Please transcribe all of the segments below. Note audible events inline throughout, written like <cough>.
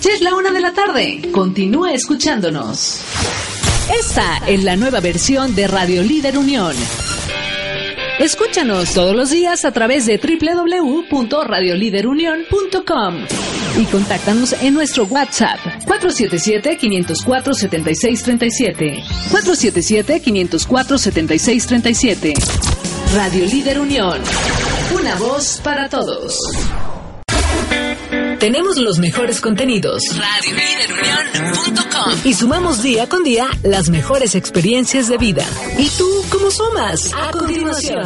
Ya es la una de la tarde. Continúa escuchándonos. Esta es la nueva versión de Radio Líder Unión. Escúchanos todos los días a través de www.radioliderunión.com y contáctanos en nuestro WhatsApp 477-504-7637. 477-504-7637. Radio Líder Unión. Una voz para todos. Tenemos los mejores contenidos. RadioLíderUnión.com Y sumamos día con día las mejores experiencias de vida. ¿Y tú cómo sumas? A continuación.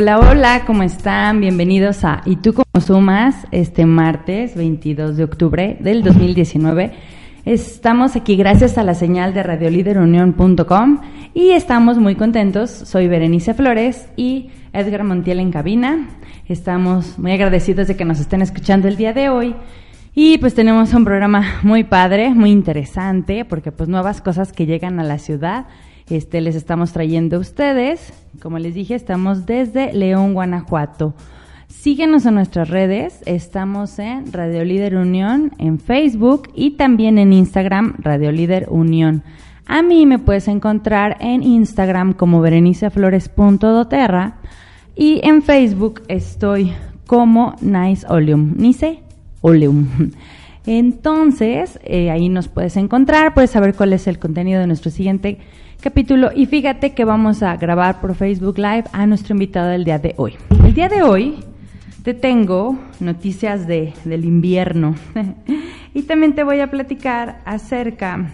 Hola, hola, ¿cómo están? Bienvenidos a ¿Y tú cómo sumas? Este martes 22 de octubre del 2019. Estamos aquí gracias a la señal de radioliderunión.com y estamos muy contentos. Soy Berenice Flores y Edgar Montiel en cabina. Estamos muy agradecidos de que nos estén escuchando el día de hoy. Y pues tenemos un programa muy padre, muy interesante, porque pues nuevas cosas que llegan a la ciudad este, les estamos trayendo a ustedes. Como les dije, estamos desde León, Guanajuato. Síguenos en nuestras redes, estamos en Radio Líder Unión, en Facebook y también en Instagram, Radio Líder Unión. A mí me puedes encontrar en Instagram como bereniceflores.doterra y en Facebook estoy como Nice Oleum, Nice Oleum. Entonces, eh, ahí nos puedes encontrar, puedes saber cuál es el contenido de nuestro siguiente capítulo. Y fíjate que vamos a grabar por Facebook Live a nuestro invitado del día de hoy. El día de hoy te tengo noticias de, del invierno <laughs> y también te voy a platicar acerca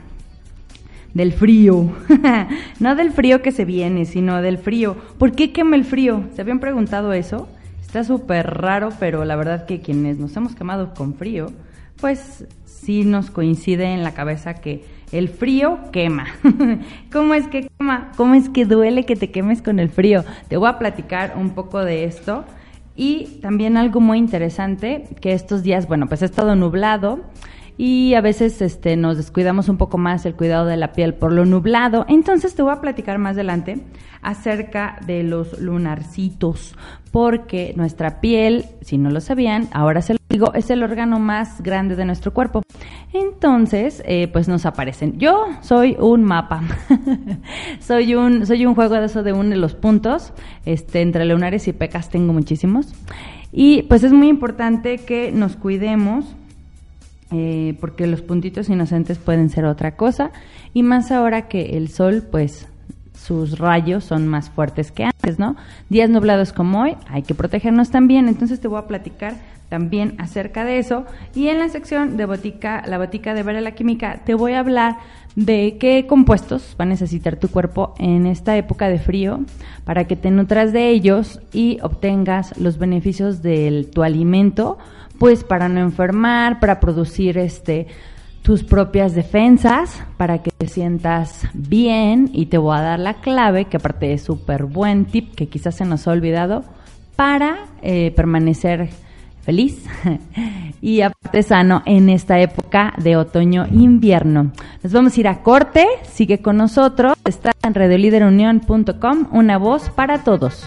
del frío. <laughs> no del frío que se viene, sino del frío. ¿Por qué quema el frío? ¿Se habían preguntado eso? Está súper raro, pero la verdad que quienes nos hemos quemado con frío, pues sí nos coincide en la cabeza que el frío quema. <laughs> ¿Cómo es que quema? ¿Cómo es que duele que te quemes con el frío? Te voy a platicar un poco de esto. Y también algo muy interesante, que estos días, bueno, pues ha estado nublado y a veces este, nos descuidamos un poco más el cuidado de la piel por lo nublado. Entonces te voy a platicar más adelante acerca de los lunarcitos, porque nuestra piel, si no lo sabían, ahora se lo digo, es el órgano más grande de nuestro cuerpo. Entonces, eh, pues nos aparecen. Yo soy un mapa, <laughs> soy un soy un juego de eso de uno de los puntos, este entre lunares y pecas tengo muchísimos. Y pues es muy importante que nos cuidemos eh, porque los puntitos inocentes pueden ser otra cosa y más ahora que el sol pues sus rayos son más fuertes que antes, ¿no? Días nublados como hoy, hay que protegernos también, entonces te voy a platicar también acerca de eso y en la sección de botica, la botica de ver la química, te voy a hablar de qué compuestos va a necesitar tu cuerpo en esta época de frío para que te nutras de ellos y obtengas los beneficios de tu alimento pues para no enfermar, para producir este tus propias defensas para que te sientas bien y te voy a dar la clave que aparte es súper buen tip que quizás se nos ha olvidado para eh, permanecer feliz <laughs> y aparte sano en esta época de otoño-invierno. Nos vamos a ir a corte, sigue con nosotros, está en radioliderunión.com, una voz para todos.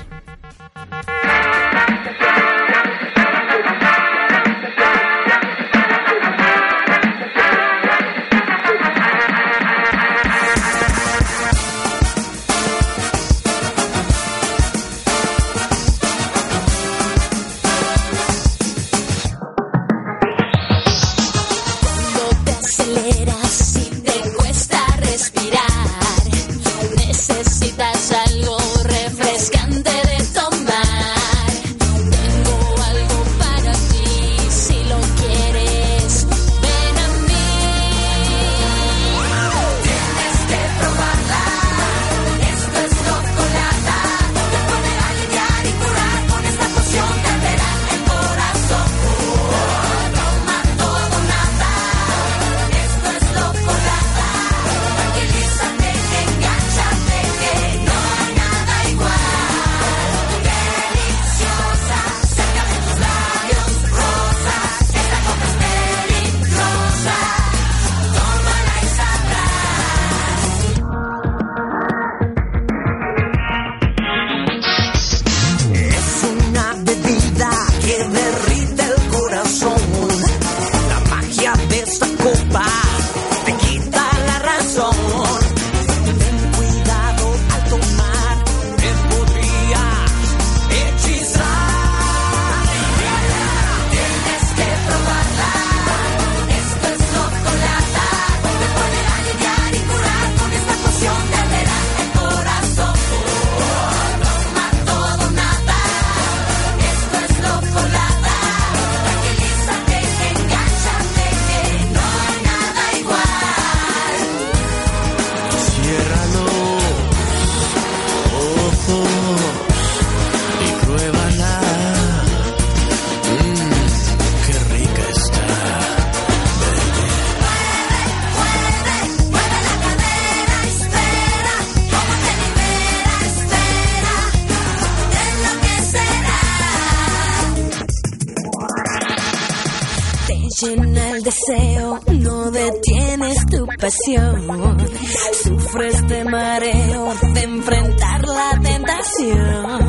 Sufres de mareo de enfrentar la tentación.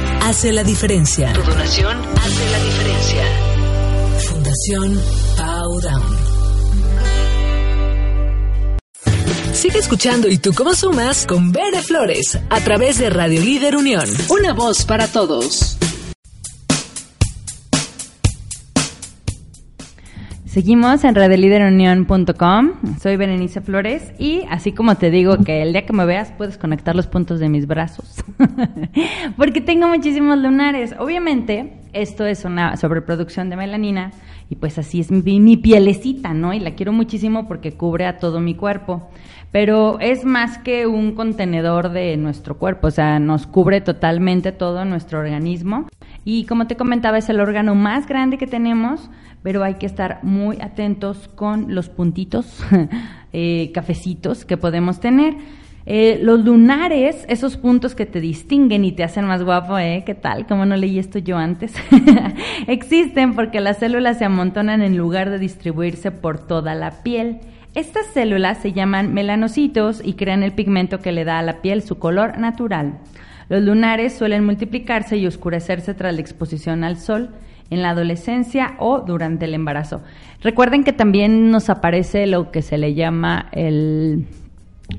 hace la diferencia. Tu donación hace la diferencia. Fundación Powdown. Sigue escuchando y tú cómo sumas con Bere Flores a través de Radio Líder Unión. Una voz para todos. Seguimos en radioliderunión.com. Soy Berenice Flores y así como te digo que el día que me veas puedes conectar los puntos de mis brazos. <laughs> Porque tengo muchísimos lunares. Obviamente, esto es una sobreproducción de melanina y pues así es mi, mi pielecita, ¿no? Y la quiero muchísimo porque cubre a todo mi cuerpo. Pero es más que un contenedor de nuestro cuerpo, o sea, nos cubre totalmente todo nuestro organismo. Y como te comentaba, es el órgano más grande que tenemos, pero hay que estar muy atentos con los puntitos, <laughs> eh, cafecitos que podemos tener. Eh, los lunares, esos puntos que te distinguen y te hacen más guapo, ¿eh? ¿Qué tal? ¿Cómo no leí esto yo antes? <laughs> Existen porque las células se amontonan en lugar de distribuirse por toda la piel. Estas células se llaman melanocitos y crean el pigmento que le da a la piel su color natural. Los lunares suelen multiplicarse y oscurecerse tras la exposición al sol en la adolescencia o durante el embarazo. Recuerden que también nos aparece lo que se le llama el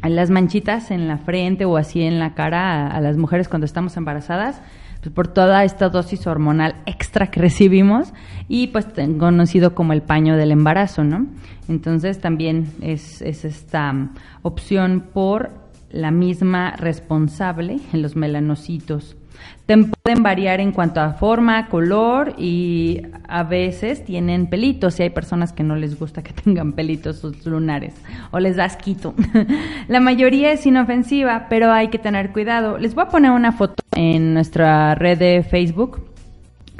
las manchitas en la frente o así en la cara a, las mujeres cuando estamos embarazadas, pues por toda esta dosis hormonal extra que <laughs> recibimos y pues conocido como el paño del embarazo, ¿no? Entonces también es, es esta opción por la misma responsable en los melanocitos. Pueden variar en cuanto a forma, color y a veces tienen pelitos. Y hay personas que no les gusta que <laughs> tengan pelitos sus lunares o les da asquito. <laughs> La mayoría es inofensiva, pero hay que tener cuidado. Les voy a poner una foto en nuestra red de Facebook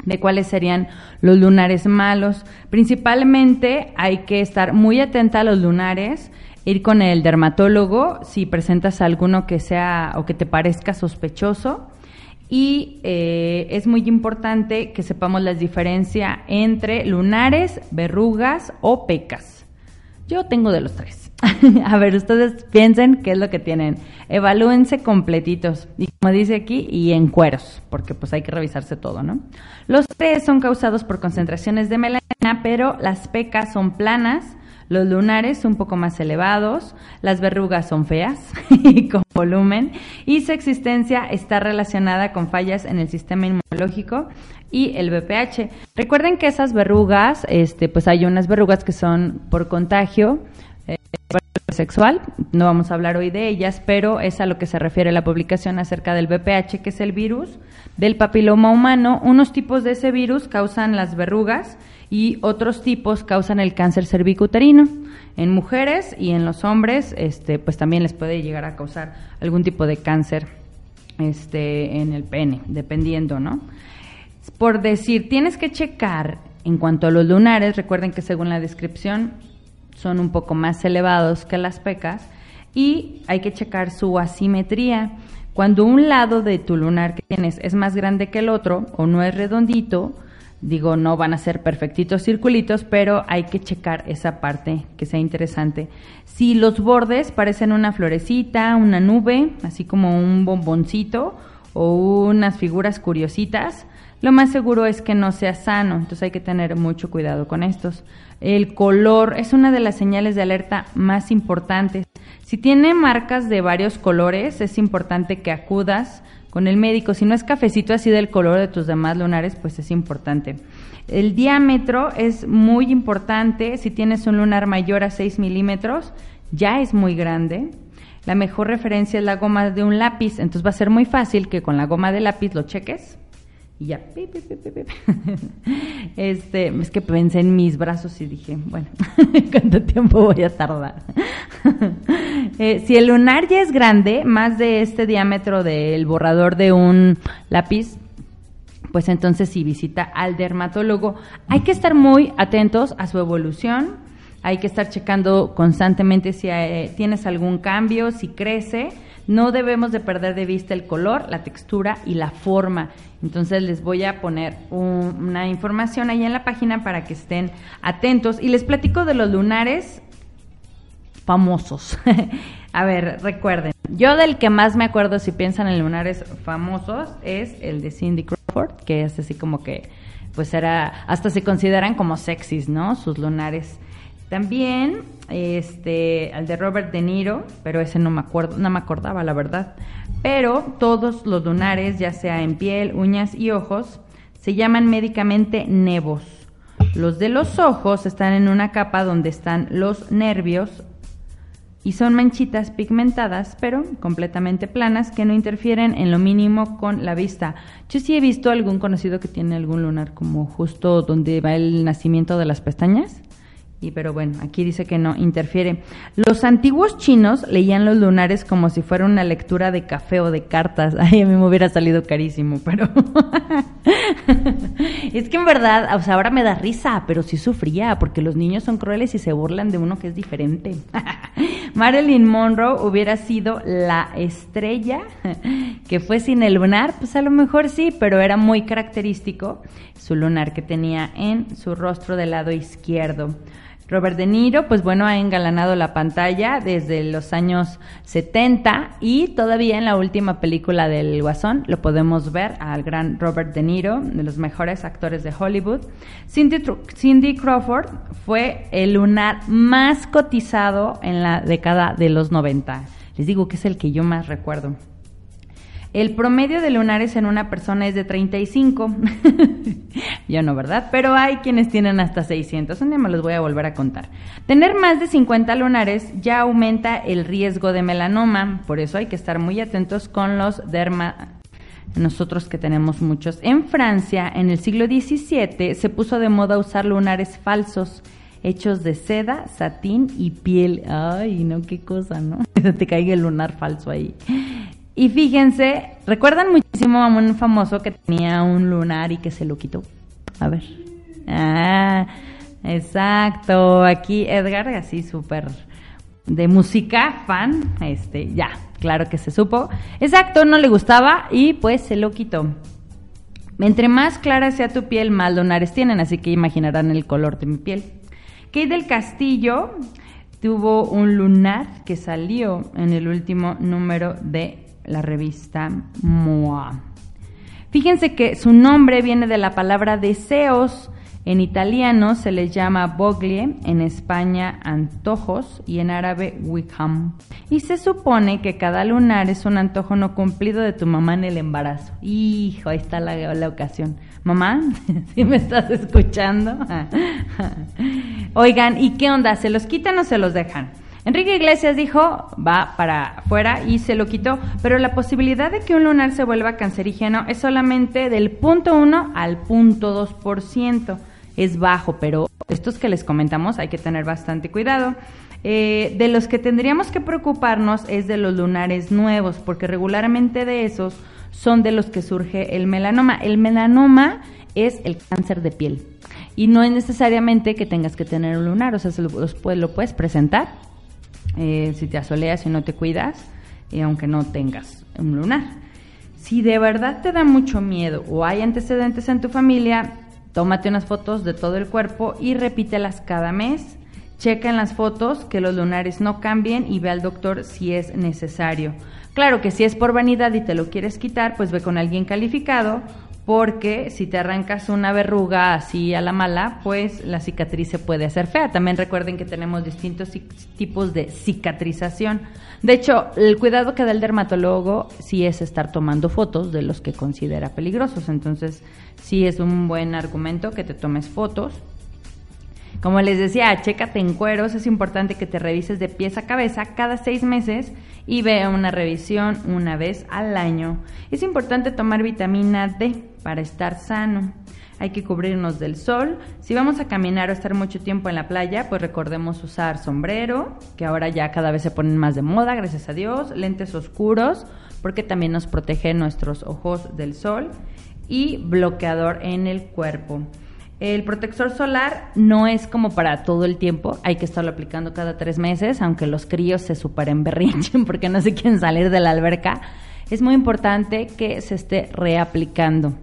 de cuáles serían los lunares malos. Principalmente hay que estar muy atenta a los lunares, ir con el dermatólogo si presentas alguno que sea o que te parezca sospechoso. Y eh, es muy importante que sepamos la diferencia entre lunares, verrugas o pecas. Yo tengo de los tres. <laughs> A ver, ustedes piensen qué es lo que tienen. Evalúense completitos. Y como dice aquí, y en cueros, porque pues hay que revisarse todo, ¿no? Los tres son causados por concentraciones de melanina, pero las pecas son planas, Los lunares un poco más elevados, las verrugas son feas <laughs> y con volumen y su existencia está relacionada con fallas en el sistema inmunológico y el BPH. Recuerden que esas verrugas, este, pues hay unas verrugas que son por contagio, eh, sexual. No vamos a hablar hoy de ellas, pero es a lo que se refiere la publicación acerca del VPH, que es el virus del papiloma humano. Unos tipos de ese virus causan las verrugas y otros tipos causan el cáncer cervicuterino. En mujeres y en los hombres, este, pues también les puede llegar a causar algún tipo de cáncer este, en el pene, dependiendo, ¿no? Por decir, tienes que checar en cuanto a los lunares, recuerden que según la descripción son un poco más elevados que las pecas y hay que checar su asimetría. Cuando un lado de tu lunar que tienes es más grande que el otro o no es redondito, digo, no van a ser perfectitos circulitos, pero hay que checar esa parte que sea interesante. Si los bordes parecen una florecita, una nube, así como un bomboncito o unas figuras curiositas, lo más seguro es que no sea sano, entonces hay que tener mucho cuidado con estos. El color es una de las señales de alerta más importantes. Si tiene marcas de varios colores, es importante que acudas con el médico. Si no es cafecito así del color de tus demás lunares, pues es importante. El diámetro es muy importante. Si tienes un lunar mayor a 6 milímetros, ya es muy grande. La mejor referencia es la goma de un lápiz, entonces va a ser muy fácil que con la goma de lápiz lo cheques y ya. <laughs> Este, es que pensé en mis brazos y dije, bueno, <laughs> ¿cuánto tiempo voy a tardar? <laughs> Eh, si el lunar ya es grande, más de este diámetro del borrador de un lápiz, pues entonces sí visita al dermatólogo. Hay que estar muy atentos a su evolución. Hay que estar checando constantemente si eh, tienes algún cambio, si crece no debemos de perder de vista el color, la textura y la forma. Entonces les voy a poner una información ahí en la página para que estén atentos. Y les platico de los lunares famosos. <laughs> a ver, recuerden, yo del que más me acuerdo si piensan en lunares famosos es el de Cindy Crawford, que es así como que, pues era, hasta se consideran como sexys, ¿no? Sus lunares también este, al de Robert De Niro, pero ese no me acuerdo, no me acordaba la verdad. Pero todos los lunares, ya sea en piel, uñas y ojos, se llaman médicamente nevos. Los de los ojos están en una capa donde están los nervios y son manchitas pigmentadas, pero completamente planas, que no interfieren en lo mínimo con la vista. Yo sí he visto algún conocido que tiene algún lunar como justo donde va el nacimiento de las pestañas pero bueno, aquí dice que no interfiere. Los antiguos chinos leían los lunares como si fuera una lectura de café o de cartas. <laughs> Ay, a mí me hubiera salido carísimo, pero <laughs> es que en verdad, o sea, ahora me da risa, pero sí sufría porque los niños son crueles y se burlan de uno que es diferente. <laughs> Marilyn Monroe hubiera sido la estrella que fue sin el lunar, pues a lo mejor sí, pero era muy característico su lunar que tenía en su rostro del lado izquierdo. Robert De Niro, pues bueno, ha engalanado la pantalla desde los años 70 y todavía en la última película del Guasón lo podemos ver al gran Robert De Niro, de los mejores actores de Hollywood. Cindy, Cindy Crawford fue el lunar más cotizado en la década de los 90. Les digo que es el que yo más recuerdo. El promedio de lunares en una persona es de 35. Yo <laughs> no, ¿verdad? Pero hay quienes tienen hasta 600. Un día me los voy a volver a contar. Tener más de 50 lunares ya aumenta el riesgo de melanoma. Por eso hay que estar muy atentos con los derma nosotros que tenemos muchos. En Francia, en el siglo XVII, se puso de moda usar lunares falsos, hechos de seda, satín y piel. Ay, no, qué cosa, ¿no? <laughs> te caiga el lunar falso ahí. Y fíjense, ¿recuerdan muchísimo a un famoso que tenía un lunar y que se lo quitó? A ver. Ah, exacto. Aquí Edgar, así súper de música, fan, este, ya, claro que se supo. Exacto, no le gustaba y pues se lo quitó. Entre más clara sea tu piel, más lunares tienen, así que imaginarán el color de mi piel. Kate del Castillo tuvo un lunar que salió en el último número de la revista MOA. Fíjense que su nombre viene de la palabra deseos. En italiano se les llama boglie, en España antojos y en árabe wickham. Y se supone que cada lunar es un antojo no cumplido de tu mamá en el embarazo. Hijo, ahí está la, la ocasión. Mamá, <laughs> si me estás escuchando. <laughs> Oigan, ¿y qué onda? ¿Se los quitan o se los dejan? Enrique Iglesias dijo, va para afuera y se lo quitó, pero la posibilidad de que un lunar se vuelva cancerígeno es solamente del punto 1 al punto 2% es bajo, pero estos que les comentamos hay que tener bastante cuidado. Eh, de los que tendríamos que preocuparnos es de los lunares nuevos, porque regularmente de esos son de los que surge el melanoma. El melanoma es el cáncer de piel y no es necesariamente que tengas que tener un lunar, o sea, lo, lo puedes presentar eh, si te asoleas y no te cuidas, y aunque no tengas un lunar. Si de verdad te da mucho miedo o hay antecedentes en tu familia, Tómate unas fotos de todo el cuerpo y repítelas cada mes. Checa en las fotos que los lunares no cambien y ve al doctor si es necesario. Claro que si es por vanidad y te lo quieres quitar, pues ve con alguien calificado, porque si te arrancas una verruga así a la mala, pues la cicatriz se puede hacer fea. También recuerden que tenemos distintos tipos de cicatrización. De hecho, el cuidado que da el dermatólogo sí es estar tomando fotos de los que considera peligrosos. Entonces, sí es un buen argumento que te tomes fotos. Como les decía, chécate en cueros, es importante que te revises de pies a cabeza cada seis meses y vea una revisión una vez al año. Es importante tomar vitamina D para estar sano. Hay que cubrirnos del sol. Si vamos a caminar o estar mucho tiempo en la playa, pues recordemos usar sombrero, que ahora ya cada vez se ponen más de moda, gracias a Dios, lentes oscuros, porque también nos protege nuestros ojos del sol y bloqueador en el cuerpo. El protector solar no es como para todo el tiempo, hay que estarlo aplicando cada tres meses, aunque los críos se superen berrinchen <laughs> porque no se quieren salir de la alberca. Es muy importante que se esté reaplicando.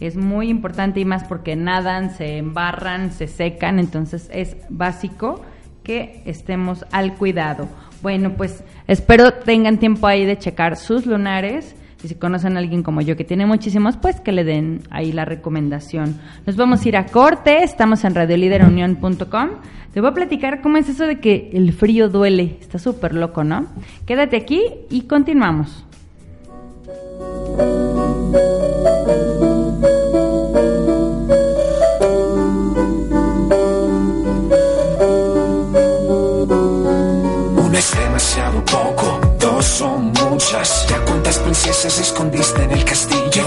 Es muy importante y más porque nadan, se embarran, se secan, entonces es básico que estemos al cuidado. Bueno, pues espero tengan tiempo ahí de checar sus lunares y si conocen a alguien como yo que tiene muchísimos, pues que le den ahí la recomendación. Nos vamos a ir a corte, estamos en radioliderunión.com. Te voy a platicar cómo es eso de que el frío duele. Está súper loco, ¿no? Quédate aquí y continuamos. Demasiado poco, dos son muchas. Ya cuántas princesas escondiste en el castillo.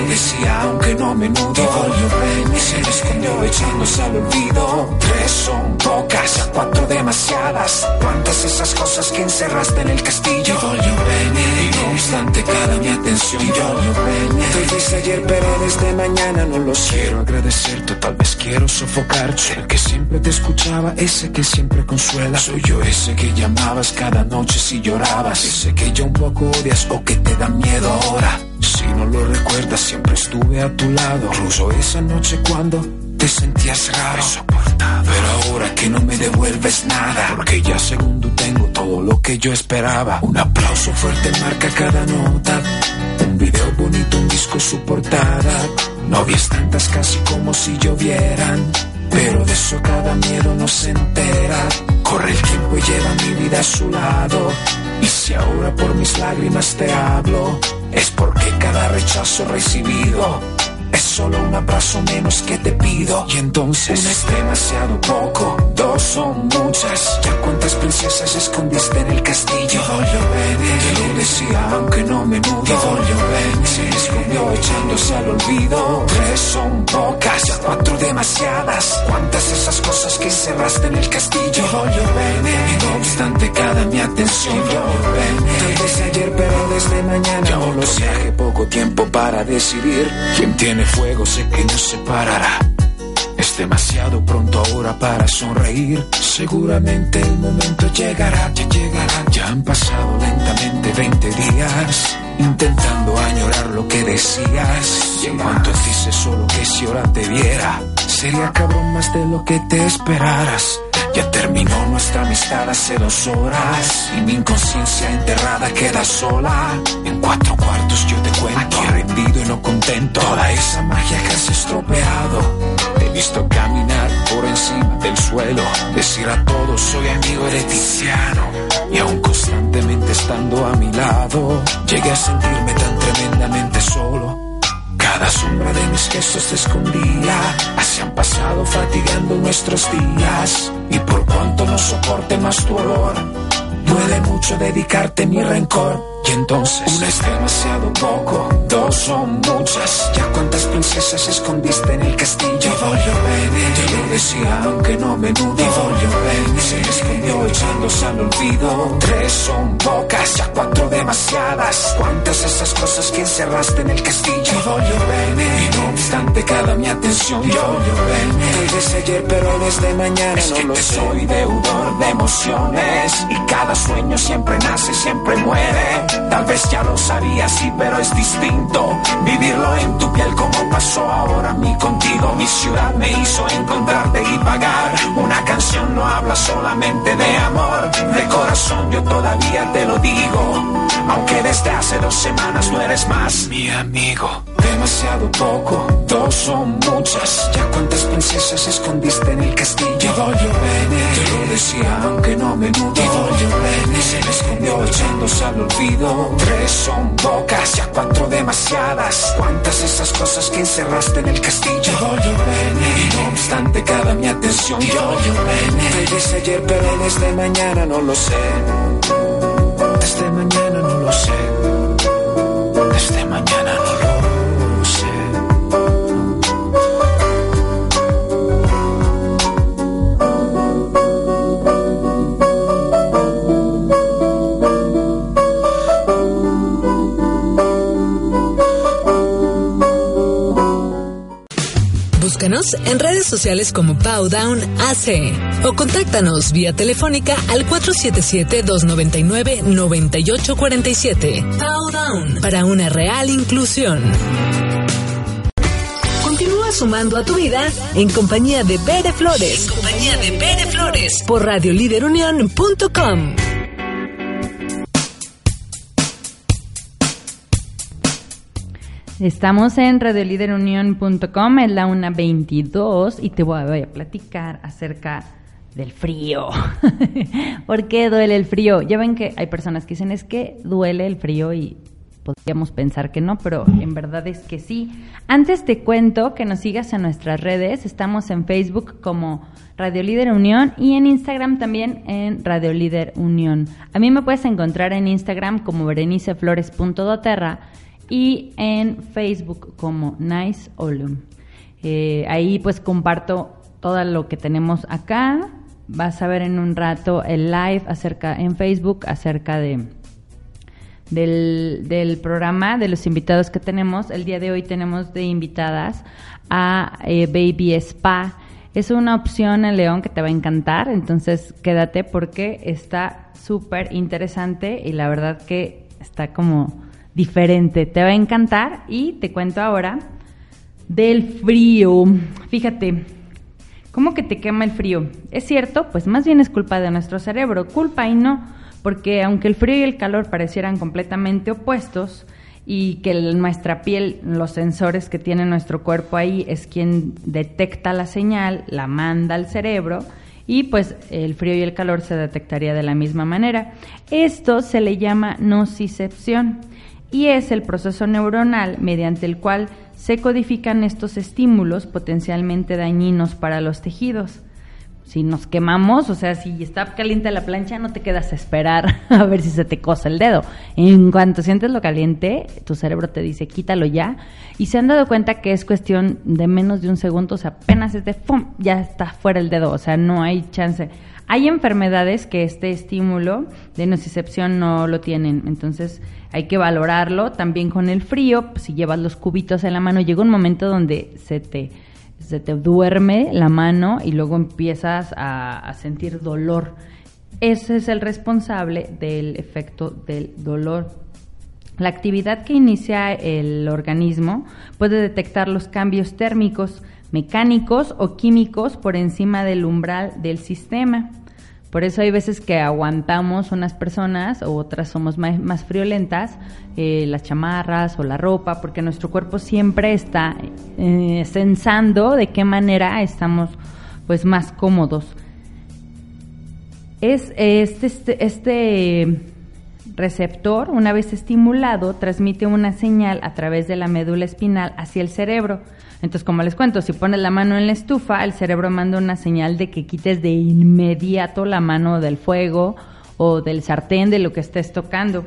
Lo decía aunque no menudo. Ti voglio bene, se le escondió echándose al olvido. Tres son pocas, cuatro demasiadas. Cuántas esas cosas que encerraste en el castillo. Ti voglio bene, y no obstante cada mi atención. Ti voglio bene, te hice ayer pero desde mañana no los quiero agradecerte. Tal vez quiero sofocarte. El que siempre te escuchaba, ese que siempre consuela. Soy yo ese que llamabas cada noche si llorabas. Ese que ya un poco odias o que te da miedo ahora. Si no lo recuerdas, siempre estuve a tu lado. Incluso esa noche cuando te sentías raro. Pero ahora que no me devuelves nada, porque ya segundo tengo todo lo que yo esperaba. Un aplauso fuerte marca cada nota. Un video bonito, un disco su portada. Novias tantas casi como si llovieran. Pero de eso cada miedo no se entera. Corre el tiempo y lleva mi vida a su lado. Y si ahora por mis lágrimas te hablo, es porque cada rechazo recibido es solo un abrazo menos que te pido. Y entonces una es demasiado poco, dos son muchas. Ya cuántas princesas escondiste en el castillo. Voglio bene, te lo decía aunque no me mudo. Voglio bene, se escondió echándose al olvido. Tres son pocas, ya cuatro demasiadas. Cuántas esas cosas que cerraste en el castillo. Voglio bene, y no obstante cada mi atención. Desde mañana no lo sé. Poco tiempo para decidir quién tiene fuego sé que nos separará. Es demasiado pronto ahora para sonreír. Seguramente el momento llegará, ya llegará. Ya han pasado lentamente 20 días. Intentando añorar lo que decías. Y en cuanto dices solo que si ahora te viera, sería cabrón más de lo que te esperaras. Terminó nuestra amistad hace dos horas y mi inconsciencia enterrada queda sola. En cuatro cuartos yo te cuento, aquí rendido y no contento. Toda esa magia que has estropeado Te he visto caminar por encima del suelo, decir a todos soy amigo de Tiziano. Y aún constantemente estando a mi lado, llegué a sentirme tan tremendamente solo. Cada sombra de mis gestos te escondía, así han pasado fatigando nuestros días. Y por cuanto no soporte más tu olor, duele mucho dedicarte mi rencor. Y entonces, una es demasiado poco, dos son muchas. Ya cuántas princesas escondiste en el castillo. Ti voglio bene, te lo decía aunque no menudo. Ti voglio bene, se escondió echándose al olvido. Tres son pocas, ya cuatro demasiadas. Cuántas esas cosas que encerraste en el castillo. Ti voglio bene, y no obstante cada mi atención. Ti voglio bene, tal vez ayer pero desde mañana es no que lo te soy deudor de emociones. Y cada sueño siempre nace, siempre muere. Tal vez ya lo sabías, sí, pero es distinto. Vivirlo en tu piel como pasó ahora a mí contigo. Mi ciudad me hizo encontrarte y pagar. Una canción no habla solamente de amor. De corazón yo todavía te lo digo. Aunque desde hace dos semanas no eres más mi amigo. Demasiado poco, dos son muchas. Ya cuántas princesas escondiste en el castillo. Decía aunque no menudo. Ti voglio bene, se me escondió echándose al olvido. Tres son pocas, ya cuatro demasiadas. Cuántas esas cosas que encerraste en el castillo. Y no obstante cada mi atención. Bene, tal vez ayer pero desde mañana no lo sé. Desde mañana no lo sé. Desde mañana no lo sé. Búscanos en redes sociales como Powdown AC o contáctanos vía telefónica al 477-299-9847. Powdown para una real inclusión. Continúa sumando a tu vida en compañía de Bere Flores. En compañía de Bere Flores. Por radioliderunión.com. Estamos en radioliderunión.com, en la 1.22 y te voy a platicar acerca del frío. <laughs> ¿Por qué duele el frío? Ya ven que hay personas que dicen es que duele el frío y podríamos pensar que no, pero en verdad es que sí. Antes te cuento que nos sigas en nuestras redes. Estamos en Facebook como Radio Unión y en Instagram también en Radio Unión. A mí me puedes encontrar en Instagram como bereniceflores.doterra y en Facebook como Nice Olum. Eh, ahí pues comparto todo lo que tenemos acá. Vas a ver en un rato el live acerca en Facebook acerca de del, programa, de los invitados que tenemos. El día de hoy tenemos de invitadas a eh, Baby Spa. Es una opción en León que te va a encantar, entonces quédate porque está súper interesante y la verdad que está como diferente. Te va a encantar y te cuento ahora del frío. Fíjate, ¿cómo que te quema el frío? ¿Es cierto? Pues más bien es culpa de nuestro cerebro. Culpa y no, porque aunque el frío y el calor parecieran completamente opuestos y que nuestra piel, los sensores que tiene nuestro cuerpo ahí es quien detecta la señal, la manda al cerebro, y pues el frío y el calor se detectaría de la misma manera. Esto se le llama nocicepción y es el proceso neuronal mediante el cual se codifican estos estímulos potencialmente dañinos para los tejidos. Si nos quemamos, o sea, si está caliente la plancha, no te quedas a esperar <laughs> a ver si se te cosa el dedo. En cuanto sientes lo caliente, tu cerebro te dice, quítalo ya. Y se han dado cuenta que es cuestión de menos de un segundo, o sea, apenas es de ya está fuera el dedo, o sea, no hay chance. Hay enfermedades que este estímulo de nocicepción no lo tienen, entonces hay que valorarlo. También con el frío, si llevas los cubitos en la mano, llega un momento donde se te, se te duerme la mano y luego empiezas a sentir dolor. Ese es el responsable del efecto del dolor. La actividad que inicia el organismo puede detectar los cambios térmicos, mecánicos o químicos por encima del umbral del sistema. Por eso hay veces que aguantamos unas personas o otras somos más, friolentas, eh, las chamarras o la ropa, porque nuestro cuerpo siempre está eh, sensando de qué manera estamos pues más cómodos. Es este, este, este receptor, una vez estimulado, transmite una señal a través de la médula espinal hacia el cerebro. Entonces, como les cuento, si pones la mano en la estufa, el cerebro manda una señal de que quites de inmediato la mano del fuego o del sartén, de lo que estés tocando.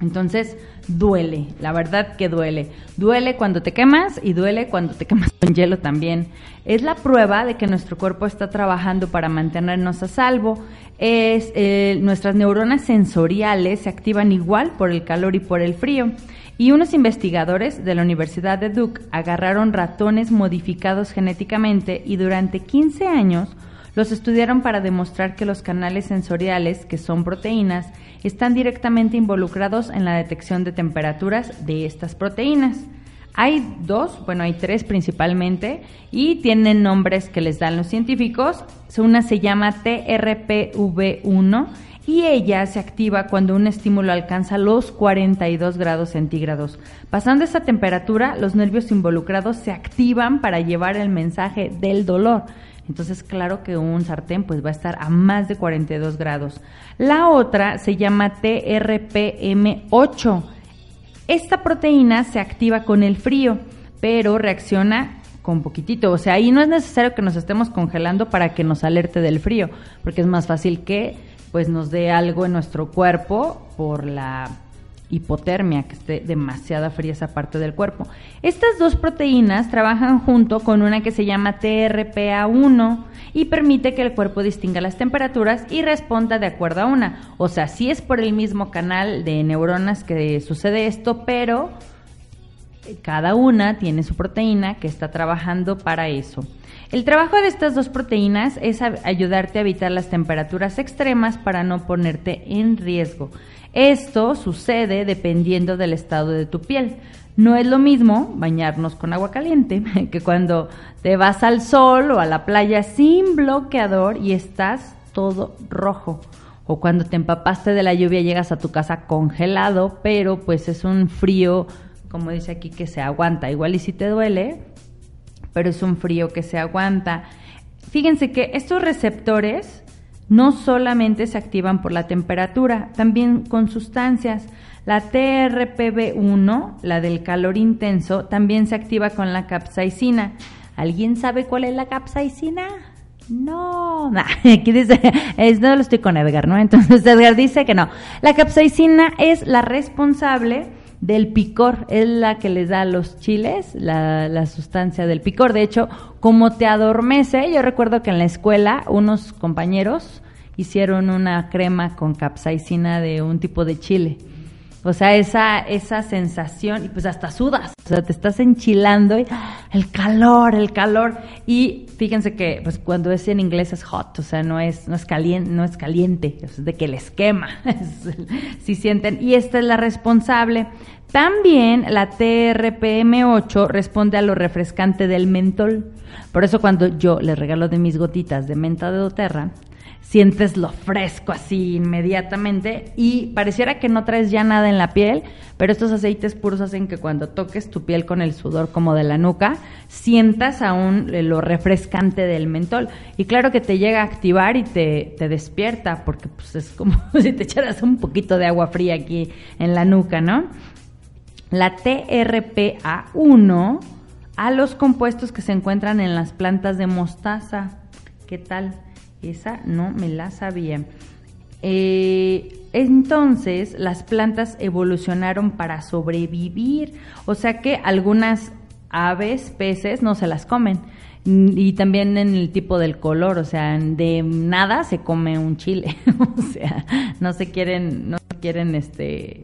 Entonces, duele, la verdad que duele. Duele cuando te quemas y duele cuando te quemas con hielo también. Es la prueba de que nuestro cuerpo está trabajando para mantenernos a salvo. Es, eh, nuestras neuronas sensoriales se activan igual por el calor y por el frío. Y unos investigadores de la Universidad de Duke agarraron ratones modificados genéticamente y durante 15 años los estudiaron para demostrar que los canales sensoriales, que son proteínas, están directamente involucrados en la detección de temperaturas de estas proteínas. Hay dos, bueno, hay tres principalmente, y tienen nombres que les dan los científicos. Una se llama TRPV1 y ella se activa cuando un estímulo alcanza los 42 grados centígrados. Pasando esa temperatura, los nervios involucrados se activan para llevar el mensaje del dolor. Entonces, claro que un sartén pues va a estar a más de 42 grados. La otra se llama TRPM8. Esta proteína se activa con el frío, pero reacciona con poquitito. O sea, ahí no es necesario que nos estemos congelando para que nos alerte del frío, porque es más fácil que pues nos dé algo en nuestro cuerpo por la hipotermia, que esté demasiada fría esa parte del cuerpo. Estas dos proteínas trabajan junto con una que se llama TRPA1 y permite que el cuerpo distinga las temperaturas y responda de acuerdo a una. O sea, sí es por el mismo canal de neuronas que sucede esto, pero cada una tiene su proteína que está trabajando para eso. El trabajo de estas dos proteínas es ayudarte a evitar las temperaturas extremas para no ponerte en riesgo. Esto sucede dependiendo del estado de tu piel. No es lo mismo bañarnos con agua caliente <laughs> que cuando te vas al sol o a la playa sin bloqueador y estás todo rojo. O cuando te empapaste de la lluvia llegas a tu casa congelado, pero pues es un frío, como dice aquí, que se aguanta. Igual y si te duele, pero es un frío que se aguanta. Fíjense que estos receptores no solamente se activan por la temperatura, también con sustancias. La TRPV1, la del calor intenso, también se activa con la capsaicina. ¿Alguien sabe cuál es la capsaicina? No, <laughs> aquí dice, no lo estoy con Edgar, ¿no? Entonces Edgar dice que no. La capsaicina es la responsable del picor, es la que les da a los chiles, la, la, sustancia del picor. De hecho, como te adormece, yo recuerdo que en la escuela unos compañeros hicieron una crema con capsaicina de un tipo de chile. O sea, esa, esa sensación, y pues hasta sudas, o sea, te estás enchilando y el calor, el calor. Y fíjense que pues cuando es en inglés es hot, o sea, no es, no es caliente, no es caliente, es de que les quema, <laughs> si sienten. Y esta es la responsable. También la TRPM8 responde a lo refrescante del mentol. Por eso cuando yo les regalo de mis gotitas de menta de doTERRA, sientes lo fresco así inmediatamente y pareciera que no traes ya nada en la piel, pero estos aceites puros hacen que cuando toques tu piel con el sudor como de la nuca, sientas aún lo refrescante del mentol. Y claro que te llega a activar y te, te despierta, porque pues es como <laughs> si te echaras un poquito de agua fría aquí en la nuca, ¿no? La TRPA1 a los compuestos que se encuentran en las plantas de mostaza. ¿Qué tal? Esa no me la sabía. Eh, entonces las plantas evolucionaron para sobrevivir, o sea que algunas aves, peces, no se las comen. Y también en el tipo del color, o sea, de nada se come un chile, <laughs> o sea, no se quieren, no quieren este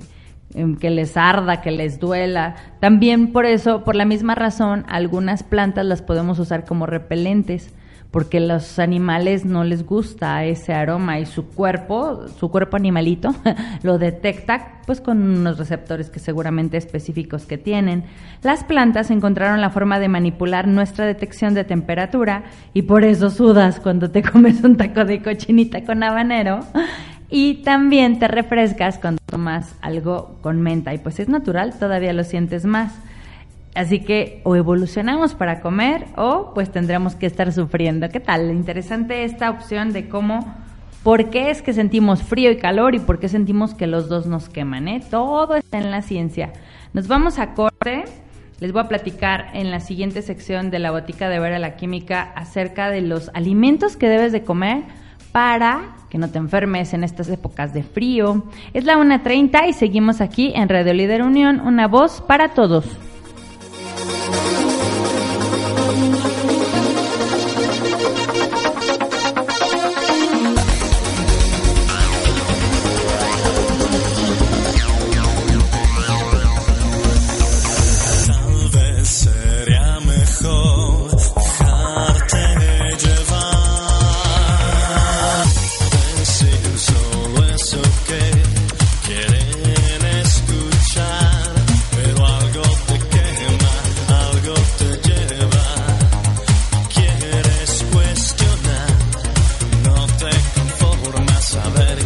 em, que les arda, que les duela. También por eso, por la misma razón, algunas plantas las podemos usar como repelentes porque los animales no les gusta ese aroma y su cuerpo, su cuerpo animalito, <laughs> lo detecta pues con unos receptores que seguramente específicos que tienen. Las plantas encontraron la forma de manipular nuestra detección de temperatura y por eso sudas cuando te <laughs> comes un taco de cochinita con habanero. Y también te refrescas cuando tomas algo con menta y pues es natural, todavía lo sientes más. Así que o evolucionamos para comer o pues tendremos que estar sufriendo. ¿Qué tal? Interesante esta opción de cómo, por qué es que sentimos frío y calor y por qué sentimos que los dos nos queman. ¿eh? Todo está en la ciencia. Nos vamos a corte. Les voy a platicar en la siguiente sección de la botica de Vera la Química acerca de los alimentos que debes de comer para que no te enfermes en estas épocas de frío. Es la 1.30 y seguimos aquí en Radio Líder Unión, una voz para todos.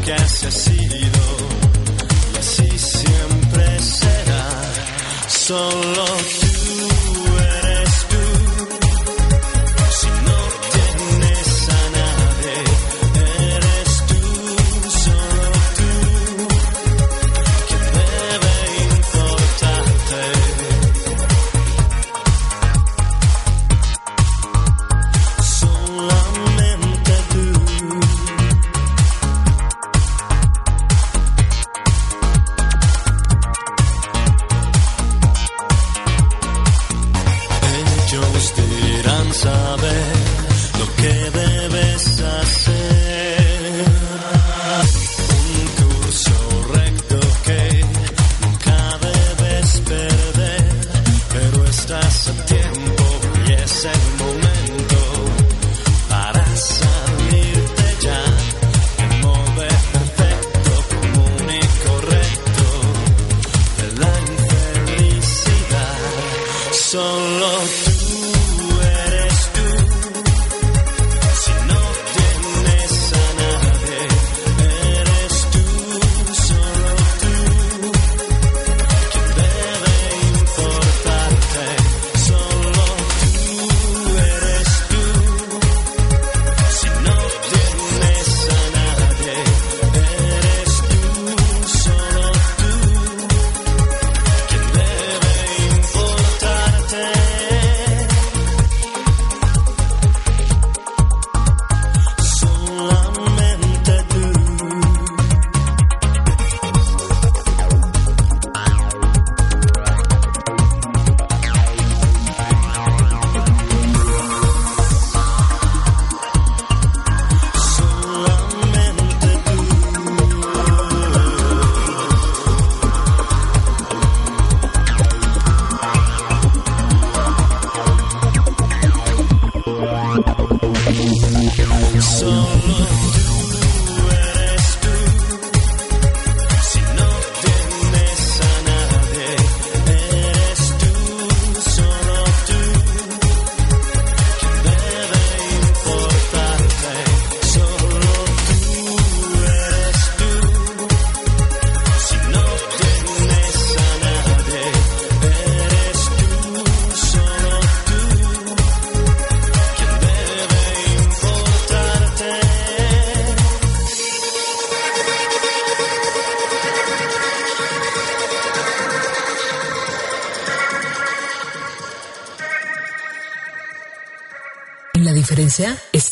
que así ha sido y así siempre será. Solo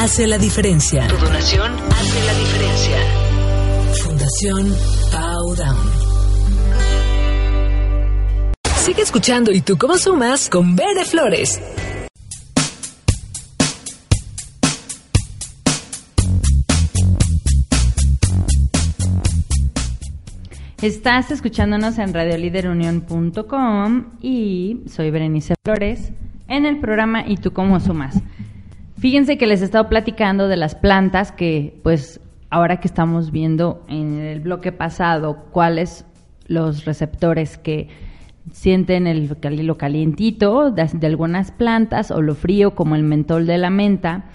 hace la diferencia. Tu donación hace la diferencia. Fundación Powdown. Sigue escuchando y tú cómo sumas con Bere Flores. Estás escuchándonos en radioliderunión.com y soy Berenice Flores en el programa ¿Y tú cómo sumas? Fíjense que les he estado platicando de las plantas que, pues, ahora que estamos viendo en el bloque pasado cuáles los receptores que sienten el, lo calientito de, de, algunas plantas o lo frío como el mentol de la menta,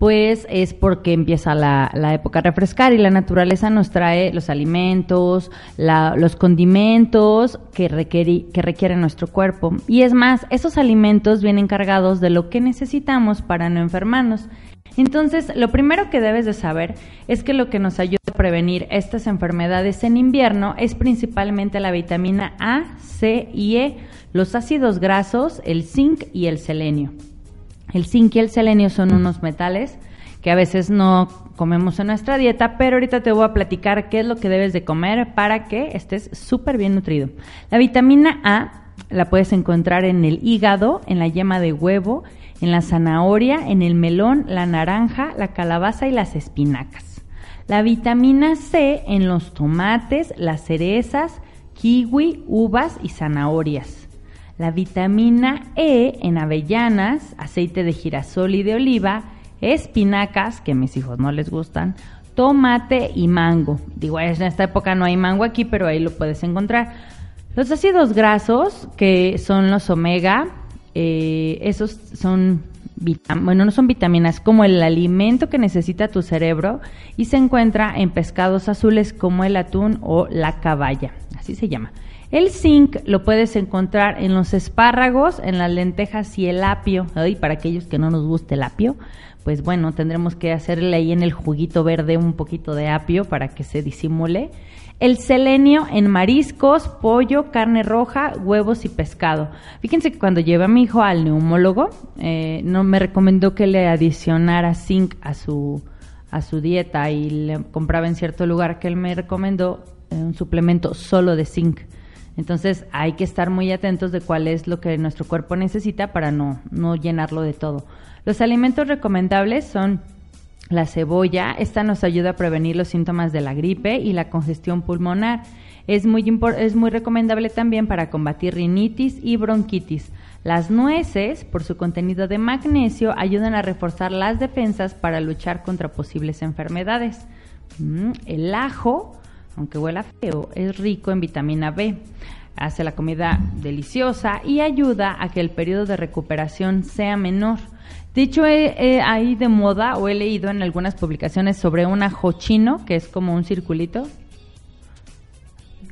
pues es porque empieza la, la época a refrescar y la naturaleza nos trae los alimentos, la, los condimentos que, requiere, que requiere nuestro cuerpo. Y es más, esos alimentos vienen cargados de lo que necesitamos para no enfermarnos. Entonces, lo primero que debes de saber es que lo que nos ayuda a prevenir estas enfermedades en invierno es principalmente la vitamina A, C y E, los ácidos grasos, el zinc y el selenio. El zinc y el selenio son unos metales que a veces no comemos en nuestra dieta, pero ahorita te voy a platicar qué es lo que debes de comer para que estés súper bien nutrido. La vitamina A la puedes encontrar en el hígado, en la yema de huevo, en la zanahoria, en el melón, la naranja, la calabaza y las espinacas. La vitamina C en los tomates, las cerezas, kiwi, uvas y zanahorias. La vitamina E en avellanas, aceite de girasol y de oliva, espinacas, que a mis hijos no les gustan, tomate y mango. Digo, en esta época no hay mango aquí, pero ahí lo puedes encontrar. Los ácidos grasos, que son los omega, eh, esos son, bueno, no son vitaminas, como el alimento que necesita tu cerebro y se encuentra en pescados azules como el atún o la caballa, así se llama. El zinc lo puedes encontrar en los espárragos, en las lentejas y el apio. Y para aquellos que no nos guste el apio, pues bueno, tendremos que hacerle ahí en el juguito verde un poquito de apio para que se disimule. El selenio en mariscos, pollo, carne roja, huevos y pescado. Fíjense que cuando llevé a mi hijo al neumólogo, eh, no me recomendó que le adicionara zinc a su, a su dieta y le compraba en cierto lugar que él me recomendó eh, un suplemento solo de zinc. Entonces hay que estar muy atentos de cuál es lo que nuestro cuerpo necesita para no, no llenarlo de todo. Los alimentos recomendables son la cebolla, esta nos ayuda a prevenir los síntomas de la gripe y la congestión pulmonar. Es muy, es muy recomendable también para combatir rinitis y bronquitis. Las nueces, por su contenido de magnesio, ayudan a reforzar las defensas para luchar contra posibles enfermedades. Mm, el ajo, aunque huela feo, es rico en vitamina B. Hace la comida deliciosa y ayuda a que el periodo de recuperación sea menor. Hecho, he, ahí de moda o he leído en algunas publicaciones sobre un ajo chino, que es como un circulito.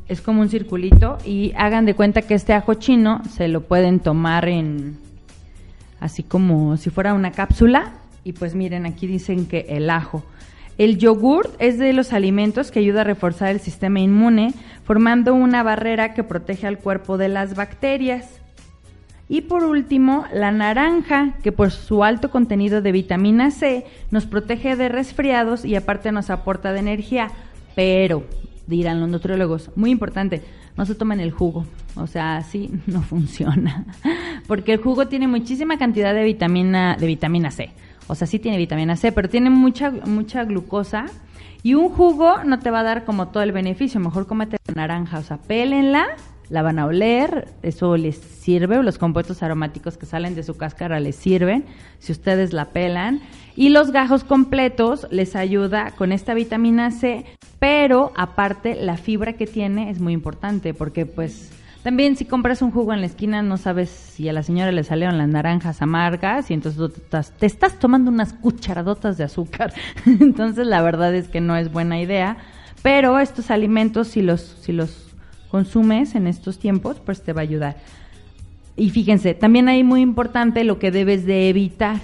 Es como un circulito y hagan de cuenta que este ajo chino se lo pueden tomar en así como si fuera una cápsula y pues miren, aquí dicen que el ajo. El yogur es de los alimentos que ayuda a reforzar el sistema inmune, formando una barrera que protege al cuerpo de las bacterias. Y por último, la naranja, que por su alto contenido de vitamina C nos protege de resfriados y aparte nos aporta de energía. Pero, dirán los nutriólogos, muy importante, no se tomen el jugo. O sea, así <laughs> no funciona. Porque el jugo tiene muchísima cantidad de vitamina, de vitamina C. O sea, sí tiene vitamina C, pero tiene mucha, mucha glucosa. Y un jugo no te va a dar como todo el beneficio. Mejor cómete la naranja. O sea, pélenla la van a oler, eso les sirve, los compuestos aromáticos que salen de su cáscara les sirven, si ustedes la pelan. Y los gajos completos les ayuda con esta vitamina C, pero aparte la fibra que tiene es muy importante porque pues también si compras un jugo en la esquina no sabes si a la señora le salieron las naranjas amargas y entonces te estás tomando unas cucharadotas de azúcar. <laughs> entonces la verdad es que no es buena idea, pero estos alimentos si los si los consumes en estos tiempos, pues te va a ayudar. y fíjense, también hay muy importante lo que debes de evitar,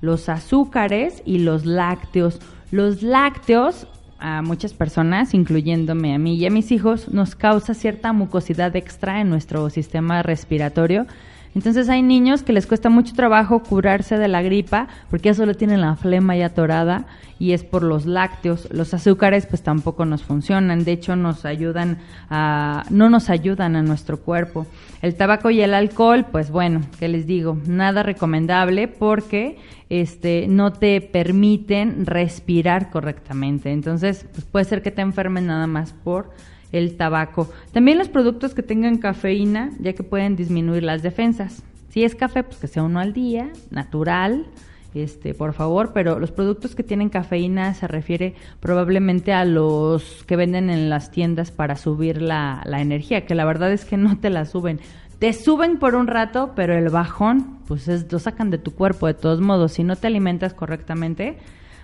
los azúcares y los lácteos. Los lácteos a muchas personas, incluyéndome a mí y a mis hijos, nos causa cierta mucosidad extra en nuestro sistema respiratorio entonces hay niños que les cuesta mucho trabajo curarse de la gripa porque ya solo tienen la flema ya atorada y es por los lácteos. Los azúcares pues tampoco nos funcionan, de hecho nos ayudan a no nos ayudan a nuestro cuerpo. El tabaco y el alcohol, pues bueno, ¿qué les digo? Nada recomendable porque este no te permiten respirar correctamente. Entonces, pues puede ser que te enfermen nada más por el tabaco. También los productos que tengan cafeína, ya que pueden disminuir las defensas. Si es café, pues que sea uno al día, natural, este, por favor, pero los productos que tienen cafeína se refiere probablemente a los que venden en las tiendas para subir la, la energía, que la verdad es que no te la suben. Te suben por un rato, pero el bajón, pues es, lo sacan de tu cuerpo de todos modos. Si no te alimentas correctamente,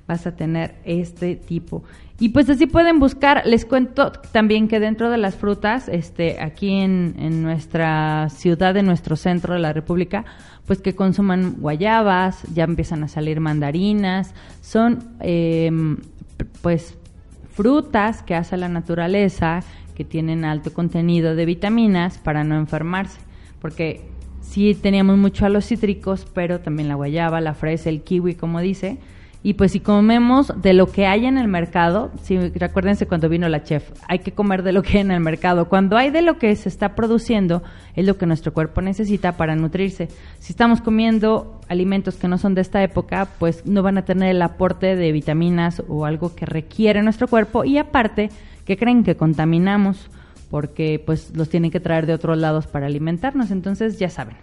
vas a tener este tipo. Y pues así pueden buscar, les cuento también que dentro de las frutas, este, aquí en, nuestra ciudad, en nuestro centro de la República, pues que consuman guayabas, ya empiezan a salir mandarinas, son em, pues frutas que hace la naturaleza, que tienen alto contenido de vitaminas para no enfermarse, porque sí teníamos mucho a los cítricos, pero también la guayaba, la fresa, el kiwi, como dice, y pues si comemos de lo que hay en el mercado, si recuérdense cuando vino la chef, hay que comer de lo que hay en el mercado. Cuando hay de lo que se está produciendo, es lo que nuestro cuerpo necesita para nutrirse. Si estamos comiendo alimentos que no son de esta época, pues no van a tener el aporte de vitaminas o algo que requiere nuestro cuerpo y aparte, que creen que contaminamos porque pues los tienen que traer de otros lados para alimentarnos. Entonces ya saben,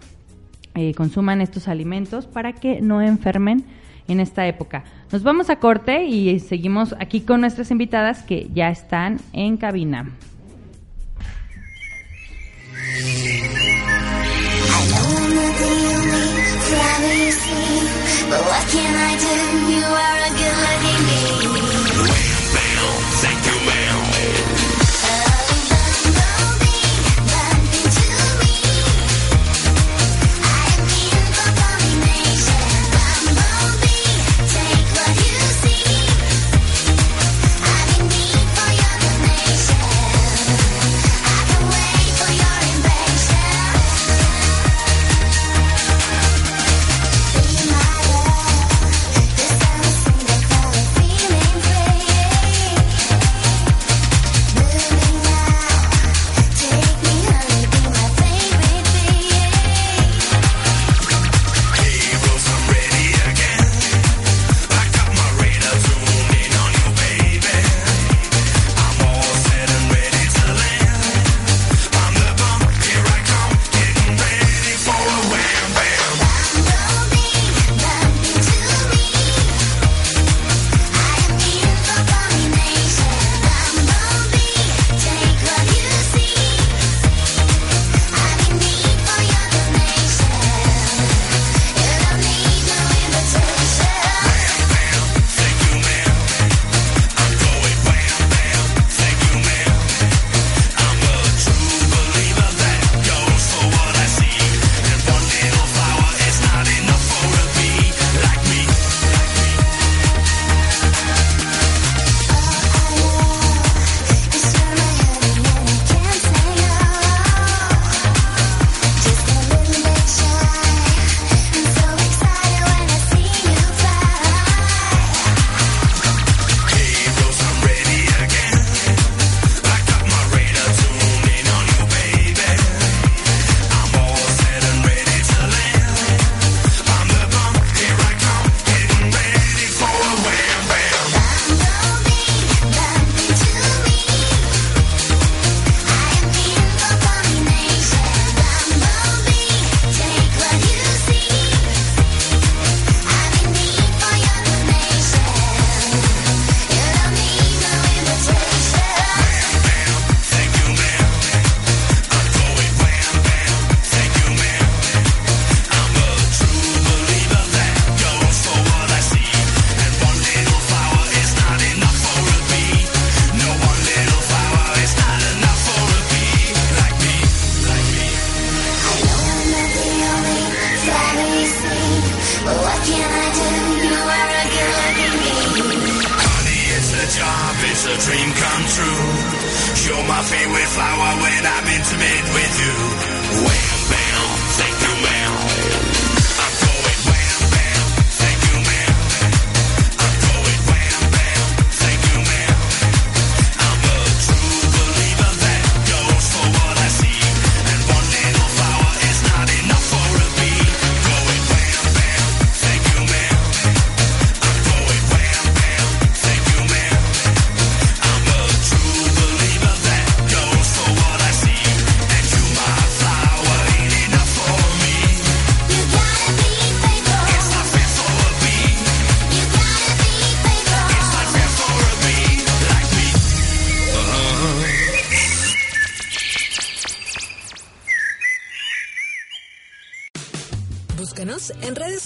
eh, consuman estos alimentos para que no enfermen en esta época. Nos vamos a corte y seguimos aquí con nuestras invitadas que ya están en cabina.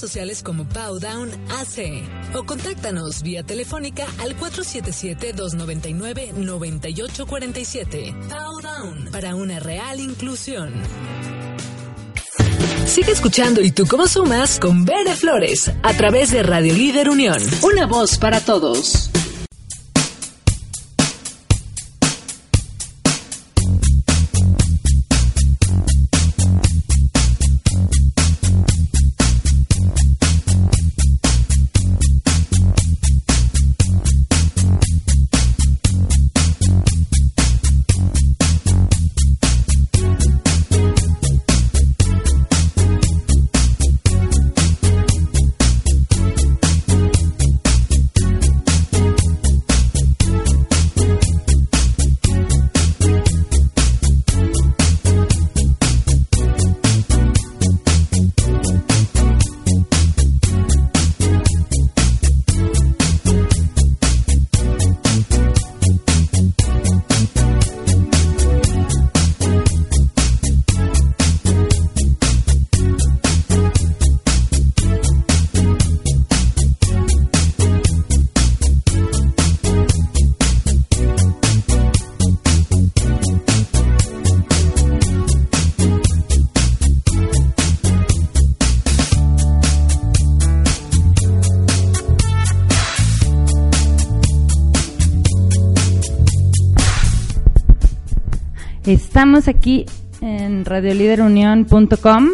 Sociales como Powdown AC o contáctanos vía telefónica al 477-299-9847. Powdown para una real inclusión. Sigue escuchando y tú cómo sumas con Bere Flores a través de Radio Líder Unión. Una voz para todos. Estamos aquí en radioliderunión.com.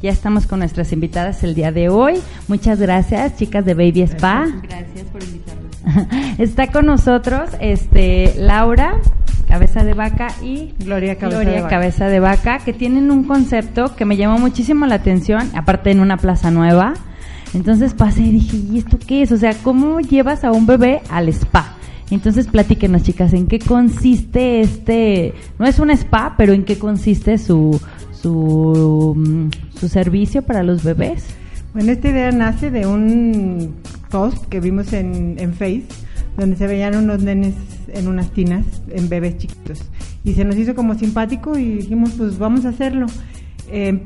Ya estamos con nuestras invitadas el día de hoy. Muchas gracias, chicas de Baby Spa. Gracias por invitarnos. <laughs> Está con nosotros este Laura, cabeza de vaca, y Gloria Cabeza Gloria de Vaca. Cabeza de Vaca, que tienen un concepto que me llamó muchísimo la atención, aparte en una plaza nueva. Entonces pasé y dije, ¿y esto qué es? O sea, ¿cómo llevas a un bebé al spa? Entonces platíquenos, chicas, ¿en qué consiste este? No es un spa, pero ¿en qué consiste su su, mm, su servicio para los bebés? Bueno, esta idea nace de un post que vimos en, en Face, donde se veían unos nenes en unas tinas, en bebés chiquitos. Y se nos hizo como simpático y dijimos, pues vamos a hacerlo. Eh,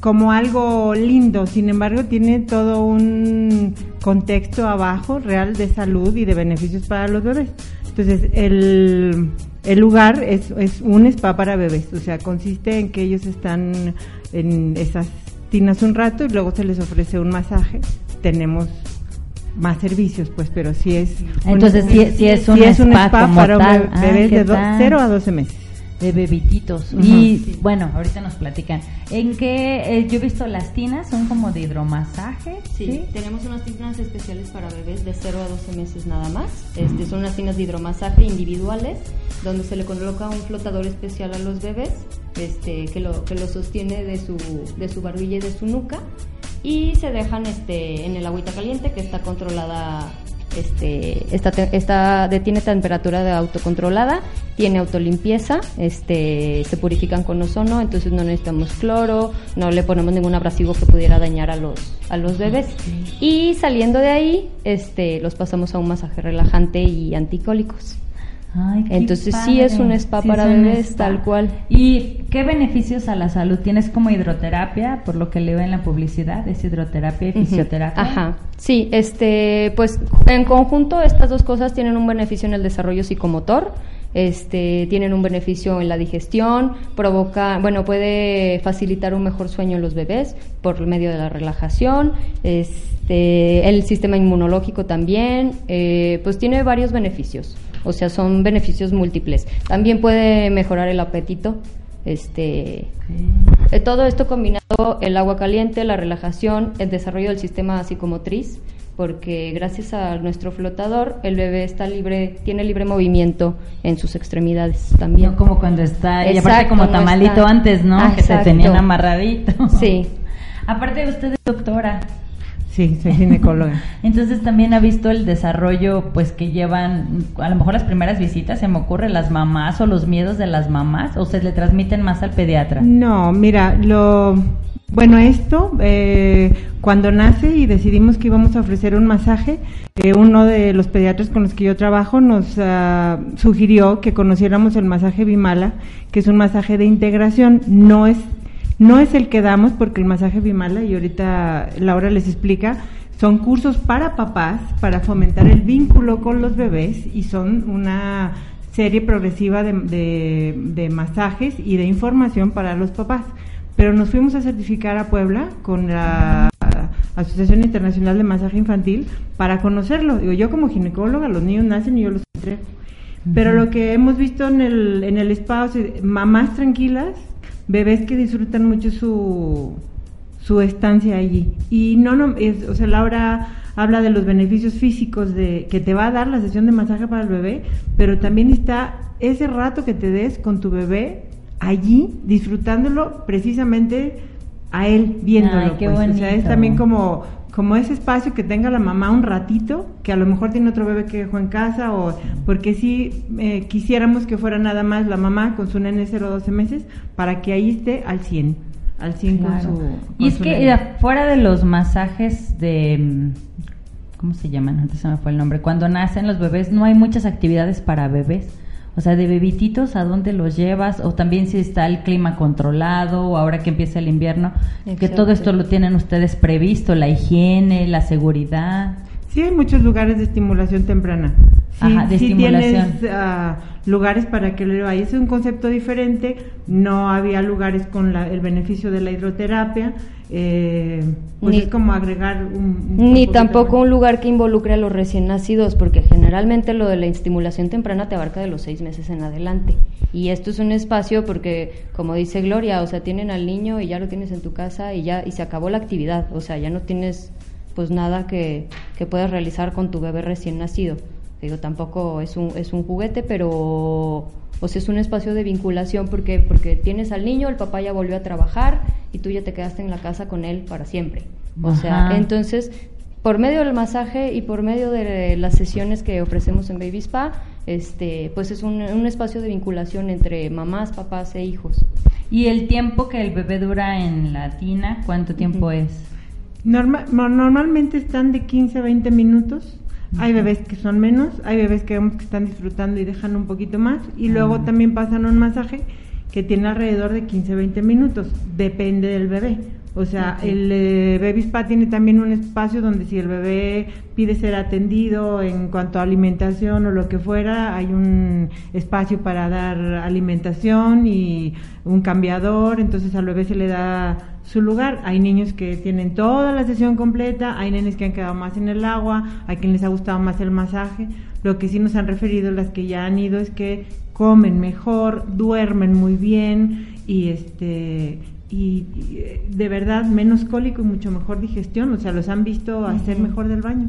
como algo lindo, sin embargo, tiene todo un contexto abajo real de salud y de beneficios para los bebés. Entonces, el, el lugar es, es un spa para bebés, o sea, consiste en que ellos están en esas tinas un rato y luego se les ofrece un masaje. Tenemos más servicios, pues, pero sí es. Entonces, sí- sí es un spa como para un tal. bebé- Ah, bebés ¿qué de do- tal? 0 a 12 meses. De bebititos. Y bueno, ahorita nos platican. ¿En qué? eh, yo he visto las tinas, son como de hidromasaje. Sí, tenemos unas tinas especiales para bebés de 0 a 12 meses nada más. Este, son unas tinas de hidromasaje individuales donde se le coloca un flotador especial a los bebés este, que, lo, que lo sostiene de su, de su barbilla y de su nuca y se dejan este, en el agüita caliente que está controlada este, esta, esta tiene temperatura de autocontrolada, tiene autolimpieza, este, se purifican con ozono, entonces no necesitamos cloro, no le ponemos ningún abrasivo que pudiera dañar a los, a los bebés. Y saliendo de ahí, este, los pasamos a un masaje relajante y anticólicos. Ay, qué Entonces sí es un spa Sí para bebés, spa. tal cual. ¿Y qué beneficios a la salud? ¿Tienes como hidroterapia? Por lo que leo en la publicidad, es hidroterapia y fisioterapia. Ajá. Sí, este, pues en conjunto estas dos cosas tienen un beneficio en el desarrollo psicomotor, este, tienen un beneficio en la digestión, provoca, bueno, puede facilitar un mejor sueño en los bebés por medio de la relajación, este, el sistema inmunológico también, eh, pues tiene varios beneficios. O sea, son beneficios múltiples. También puede mejorar el apetito. Este, eh, todo esto combinado, el agua caliente, la relajación, el desarrollo del sistema psicomotriz, porque gracias a nuestro flotador el bebé está libre, tiene libre movimiento en sus extremidades también. No como cuando está, y aparte como tamalito antes, ¿no? Ah, que se tenían amarradito. Sí. <laughs> aparte usted es doctora. Sí, soy ginecóloga. <laughs> Entonces también ha visto el desarrollo pues que llevan a lo mejor las primeras visitas se me ocurre las mamás o los miedos de las mamás o se le transmiten más al pediatra. No, mira, lo bueno esto eh, cuando nace y decidimos que íbamos a ofrecer un masaje, eh, uno de los pediatras con los que yo trabajo nos ah, sugirió que conociéramos el masaje Bimala, que es un masaje de integración, no es no es el que damos porque el masaje Bimala y ahorita Laura les explica son cursos para papás para fomentar el vínculo con los bebés y son una serie progresiva de, de- de masajes y de información para los papás. Pero nos fuimos a certificar a Puebla con la Asociación Internacional de Masaje Infantil para conocerlo. Digo, yo como ginecóloga, los niños nacen y yo los entrego. Pero lo que hemos visto en el, en el spa, o sea, mamás tranquilas, bebés que disfrutan mucho su, su estancia allí. Y no, no, es, o sea, Laura habla de los beneficios físicos de que te va a dar la sesión de masaje para el bebé, pero también está ese rato que te des con tu bebé allí disfrutándolo precisamente a él viéndolo. Ay, qué pues. O sea, es también como como ese espacio que tenga la mamá un ratito, que a lo mejor tiene otro bebé que dejó en casa, o porque sí eh, quisiéramos que fuera nada más la mamá con su nene 0 12 meses, para que ahí esté al 100, al 100 Claro. con su... y es su que nene. fuera de los masajes de mm, ¿cómo se llaman? Antes se me fue el nombre. Cuando nacen los bebés no hay muchas actividades para bebés. O sea, de bebititos, ¿a dónde los llevas? O también si está el clima controlado, o ahora que empieza el invierno, que todo esto lo tienen ustedes previsto, la higiene, la seguridad. Sí, hay muchos lugares de estimulación temprana. Sí, Ajá, de sí estimulación. tienes ah, lugares para que lo vayas. Es un concepto diferente. No había lugares con la- el beneficio de la hidroterapia. Eh, pues Ni- es como agregar un... un Ni tampoco un lugar que involucre a los recién nacidos, porque generalmente lo de la estimulación temprana te abarca de los seis meses en adelante. Y esto es un espacio porque, como dice Gloria, o sea, tienen al niño y ya lo tienes en tu casa y ya y se acabó la actividad, o sea, ya no tienes pues nada que, que puedas realizar con tu bebé recién nacido. Digo, tampoco es un, es un juguete, pero o sea, es un espacio de vinculación porque, porque tienes al niño, el papá ya volvió a trabajar y tú ya te quedaste en la casa con él para siempre. O sea, entonces, por medio del masaje y por medio de las sesiones que ofrecemos en Baby Spa, este, pues es un, un espacio de vinculación entre mamás, papás e hijos. Y el tiempo que el bebé dura en la tina, ¿cuánto tiempo es? Norma- no- normalmente están de 15 a 20 minutos. Hay bebés que son menos, hay bebés que vemos que están disfrutando y dejan un poquito más. Y luego Ah. también pasan un masaje que tiene alrededor de 15 a 20 minutos. Depende del bebé. O sea, el eh, Baby Spa tiene también un espacio donde si el bebé pide ser atendido en cuanto a alimentación o lo que fuera, hay un espacio para dar alimentación y un cambiador, entonces al bebé se le da su lugar. Hay niños que tienen toda la sesión completa, hay nenes que han quedado más en el agua, hay quien les ha gustado más el masaje. Lo que sí nos han referido las que ya han ido es que comen mejor, duermen muy bien y este y, y, eh, de verdad menos cólico y mucho mejor digestión, o sea, los han visto hacer mejor del baño.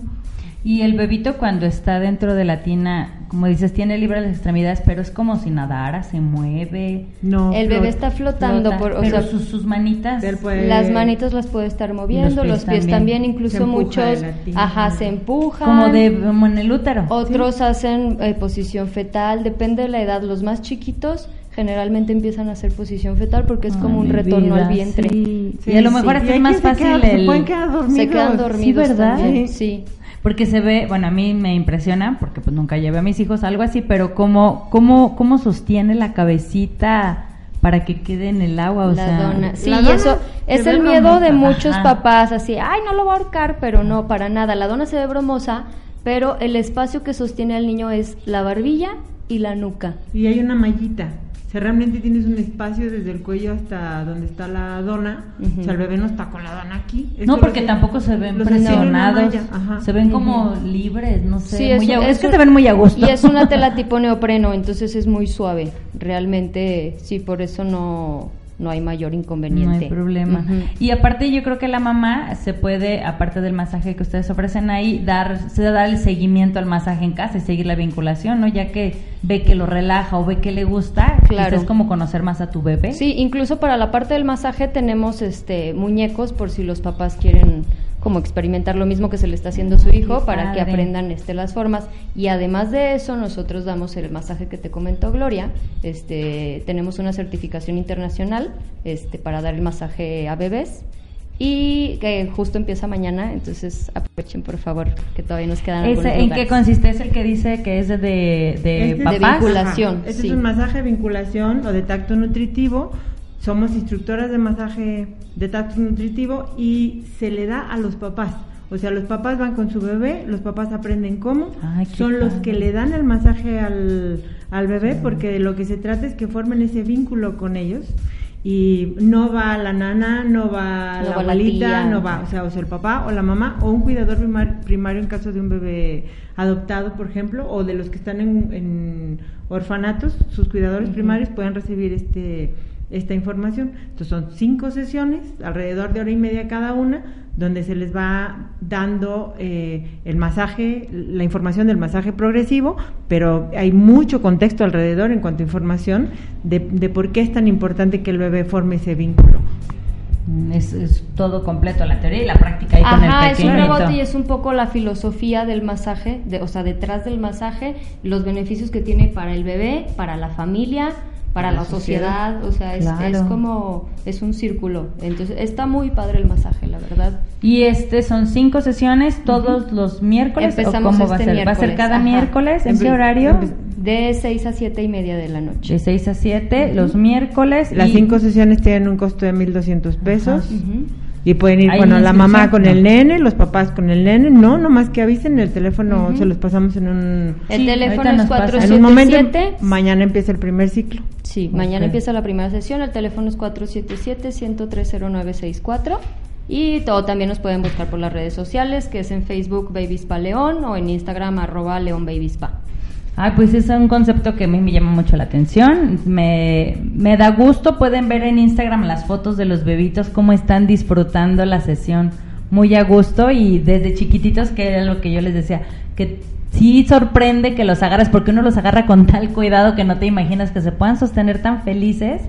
Y el bebito cuando está dentro de la tina, como dices, tiene libre las extremidades, pero es como si nadara, se mueve. No, el bebé está flotando, flota, por, o pero sea, sus, sus manitas. Él puede- las manitas las puede estar moviendo, pies los pies también. incluso muchos, tina. ajá, se empujan. como de como en el útero. Otros hacen eh, posición fetal, depende de la edad. Los más chiquitos generalmente empiezan a hacer posición fetal porque es Ay, como un retorno vida, al vientre. sí. Sí, y a lo mejor sí. es más se fácil se el... pueden quedar dormidos. Se quedan dormidos ¿verdad? también, Sí. Porque se ve, bueno, a mí me impresiona, porque pues nunca llevé a mis hijos algo así, pero cómo, cómo, cómo sostiene la cabecita para que quede en el agua, o la sea... dona. Sí, la dona eso se es el miedo de muchos Ajá. papás, así, ay, no lo voy a ahorcar, pero no, para nada. La dona se ve bromosa, pero el espacio que sostiene al niño es la barbilla y la nuca. Y hay una mallita. Sea, realmente tienes un espacio desde el cuello hasta donde está la dona. Ujú. O sea, el bebé no está con la dona aquí. No, porque tampoco se ven presionados, se ven como libres, no sé, Sí, muy a- es, que un- se ven muy a gusto. Y es una tela <laughs> tipo neopreno, entonces es muy suave. Realmente, sí, por eso no, no hay mayor inconveniente. No hay problema. Y aparte yo creo que la mamá se puede, aparte del masaje que ustedes ofrecen ahí, dar, se da el seguimiento al masaje en casa y seguir la vinculación, ¿no? Ya que ve que lo relaja o ve que le gusta, Claro. es como conocer más a tu bebé. Sí, incluso para la parte del masaje tenemos este muñecos por si los papás quieren como experimentar lo mismo que se le está haciendo a su hijo Qué para que aprendan este las formas y además de eso nosotros damos el masaje que te comentó Gloria, este tenemos una certificación internacional este para dar el masaje a bebés y que justo empieza mañana, entonces aprovechen por favor que todavía nos quedan algunos ¿En qué consiste? ¿Es el que dice que es de, de, Este vinculación. Este sí. es un masaje de vinculación o de tacto nutritivo. Somos instructoras de masaje de tacto nutritivo y se le da a los papás. O sea, los papás van con su bebé, los papás aprenden cómo. Ay, Son los que le dan el masaje al, al bebé porque de lo que se trata es que formen ese vínculo con ellos. Y no va la nana, no va No la va la abuelita, tía. no va, o sea, o sea, el papá o la mamá o un cuidador primar- primario en caso de un bebé adoptado, por ejemplo, o de los que están en, en orfanatos, sus cuidadores primarios pueden recibir este esta información. Entonces son cinco sesiones, alrededor de hora y media cada una, donde se les va dando eh, el masaje, la información del masaje progresivo, pero hay mucho contexto alrededor en cuanto a información de, de por qué es tan importante que el bebé forme ese vínculo. Es, es todo completo, la teoría y la práctica ahí con Ajá, el es un pequeñito. rebote y es un poco la filosofía del masaje, de, o sea, detrás del masaje, los beneficios que tiene para el bebé, para la familia, para la, sociedad, o sea, es, Claro. es como, es un círculo. Entonces, está muy padre el masaje, la verdad. Y este son cinco sesiones todos los miércoles. ¿o Empezamos cómo va a este ser? ¿Va a ser miércoles, cada ajá. miércoles? ¿En qué horario? De 6 a 7 y media de la noche. De 6 a 7, los miércoles. Las y- cinco sesiones tienen un costo de 1.200 pesos. Ujú. Y pueden ir, ¿Hay bueno, la mamá con el nene, los papás con el nene. No, nomás que avisen, el teléfono se los pasamos en un... El Sí, teléfono es nos pasa. En un momento, 477. mañana empieza el primer ciclo. Sí, mañana empieza la primera sesión, el teléfono es 477-1030964 y todo también nos pueden buscar por las redes sociales, que es en Facebook Babyspa León o en Instagram arroba León Babyspa. Ay, pues es un concepto que a mí me llama mucho la atención. Me, me da gusto. Pueden ver en Instagram las fotos de los bebitos, cómo están disfrutando la sesión muy a gusto y desde chiquititos, que era lo que yo les decía, que sí sorprende que los agarres, porque uno los agarra con tal cuidado que no te imaginas que se puedan sostener tan felices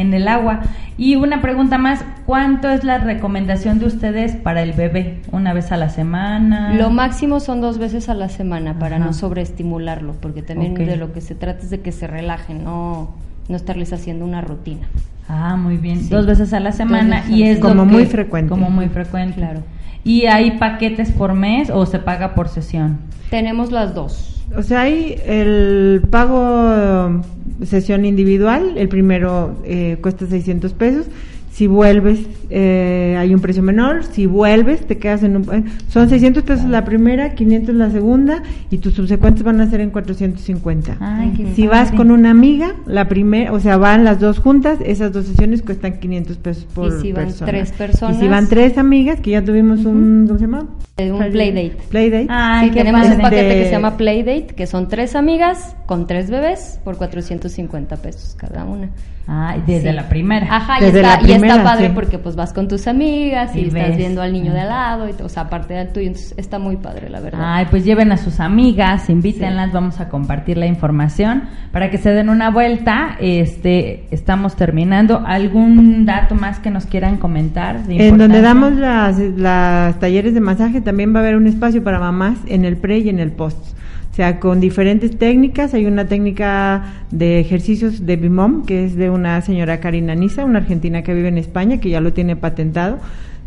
en el agua. Y una pregunta más, ¿cuánto es la recomendación de ustedes para el bebé? ¿Una vez a la semana? Lo máximo son dos veces a la semana para Ajá. no sobreestimularlo, porque también de lo que se trata es de que se relajen, no, no estarles haciendo una rutina. Ah, muy bien. Sí. Dos veces a la semana y es Como muy frecuente. Como muy frecuente. Claro. ¿Y hay paquetes por mes o se paga por sesión? Tenemos las dos. O sea, hay el pago um, sesión individual, el primero eh, cuesta 600 pesos. Si vuelves, eh, hay un precio menor. Si vuelves, te quedas en un... eh, Son 600 pesos la primera, 500 la segunda y tus subsecuentes van a ser en 450. Ay, qué Si vas padre. con una amiga, la primera, o sea, van las dos juntas, esas dos sesiones cuestan 500 pesos por Y si van persona. tres personas. Y si van tres amigas, que ya tuvimos un, ¿cómo se llama? Eh, un playdate. Playdate. Ay, Sí, tenemos un paquete De- que se llama Playdate, que son tres amigas con tres bebés por 450 pesos cada una. Ay, desde Sí. la primera. Ajá, y está, y está padre sí. porque pues vas con tus amigas y, Y estás ves. viendo al niño de al lado, y, o sea, aparte del tuyo, entonces está muy padre, la verdad. Ay, pues lleven a sus amigas, invítenlas, vamos a compartir la información para que se den una vuelta. Este, estamos terminando. ¿Algún dato más que nos quieran comentar? de En donde damos las, las talleres de masaje también va a haber un espacio para mamás en el pre y en el post. Sea, con diferentes técnicas. Hay una técnica de ejercicios de Bimom, que es de una señora Karina Nisa, una argentina que vive en España, que ya lo tiene patentado,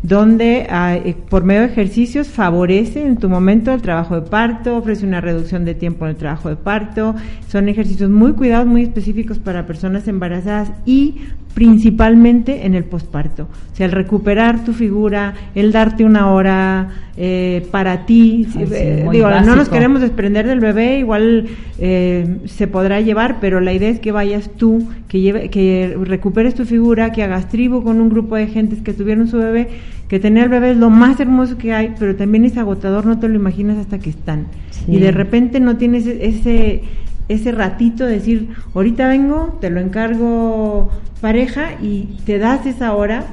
donde ah, eh, por medio de ejercicios favorece en tu momento el trabajo de parto, ofrece una reducción de tiempo en el trabajo de parto. Son ejercicios muy cuidados, muy específicos para personas embarazadas y principalmente en el posparto. O sea, el recuperar tu figura, el darte una hora eh, para ti. Ay, sí, Eh, digo, no nos queremos desprender del bebé, igual eh, se podrá llevar, pero la idea es que vayas tú, que, lleve, que recuperes tu figura, que hagas tribu con un grupo de gentes que tuvieron su bebé, que tener bebé es lo más hermoso que hay, pero también es agotador, no te lo imaginas hasta que están. Sí. Y de repente no tienes ese ese ratito de decir, ahorita vengo, te lo encargo pareja y te das esa hora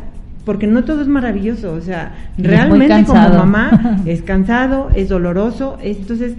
porque no todo es maravilloso, o sea, realmente como mamá <laughs> es cansado, es doloroso, es- entonces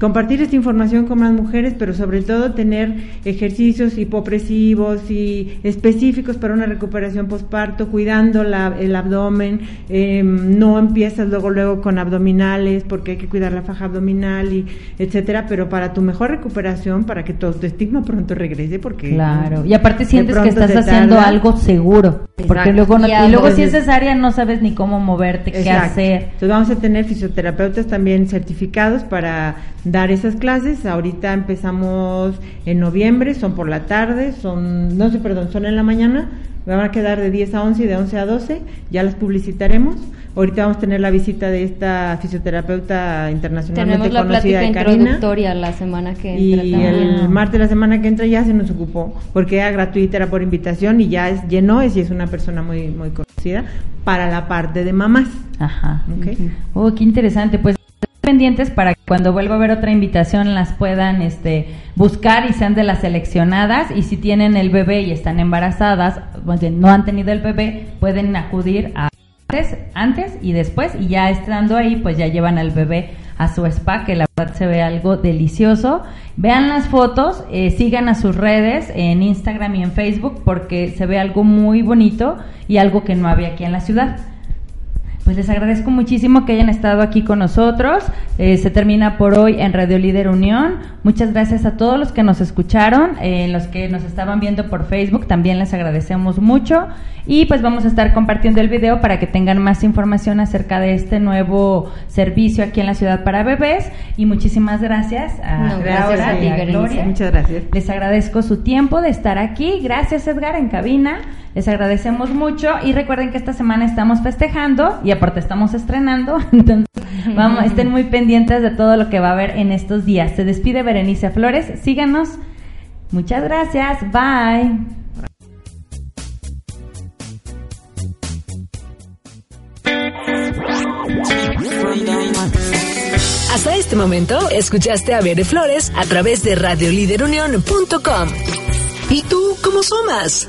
compartir esta información con más mujeres, pero sobre todo tener ejercicios hipopresivos y específicos para una recuperación postparto, cuidando la- el abdomen, eh, no empiezas luego luego con abdominales porque hay que cuidar la faja abdominal y etcétera, pero para tu mejor recuperación, para que tu autoestima pronto regrese, porque Claro, y aparte sientes que estás haciendo tarda. algo seguro, porque luego no- Y y, luego si es cesárea no sabes ni cómo moverte, qué hacer. Entonces vamos a tener fisioterapeutas también certificados para dar esas clases. Ahorita empezamos en noviembre, son por la tarde, son, no sé, perdón, son en la mañana. Van a quedar de 10 a 11 y de 11 a 12, ya las publicitaremos. Ahorita vamos a tener la visita de esta fisioterapeuta internacionalmente Tenemos la conocida plática de Karina. introductoria la semana que entra Y también. el martes de la semana que entra ya se nos ocupó, porque era gratuita, era por invitación y ya es, llenó, es, y es una persona muy, muy conocida para la parte de mamás. Ajá. ¿ok? Oh, qué interesante. Pues pendientes para que cuando vuelva a haber otra invitación las puedan este buscar y sean de las seleccionadas y si tienen el bebé y están embarazadas, bien, no han tenido el bebé, pueden acudir a antes, antes y después y ya estando ahí pues ya llevan al bebé a su spa que la verdad se ve algo delicioso. Vean las fotos, eh, sigan a sus redes en Instagram y en Facebook porque se ve algo muy bonito y algo que no había aquí en la ciudad. Pues les agradezco muchísimo que hayan estado aquí con nosotros. Eh, se termina por hoy en Radio Líder Unión. Muchas gracias a todos los que nos escucharon, eh, los que nos estaban viendo por Facebook, también les agradecemos mucho. Y pues vamos a estar compartiendo el video para que tengan más información acerca de este nuevo servicio aquí en la ciudad para bebés. Y muchísimas gracias a No, gracias Laura a ti, y a. Gloria. Muchas gracias. Les agradezco su tiempo de estar aquí. Gracias Edgar en cabina. Les agradecemos mucho y recuerden que esta semana estamos festejando y aparte estamos estrenando. <laughs> Entonces, vamos, estén muy pendientes de todo lo que va a haber en estos días. Se despide Berenice Flores. Síganos. Muchas gracias. Bye. Hasta este momento, escuchaste a Bere Flores a través de radioliderunión.com. ¿Y tú cómo sumas?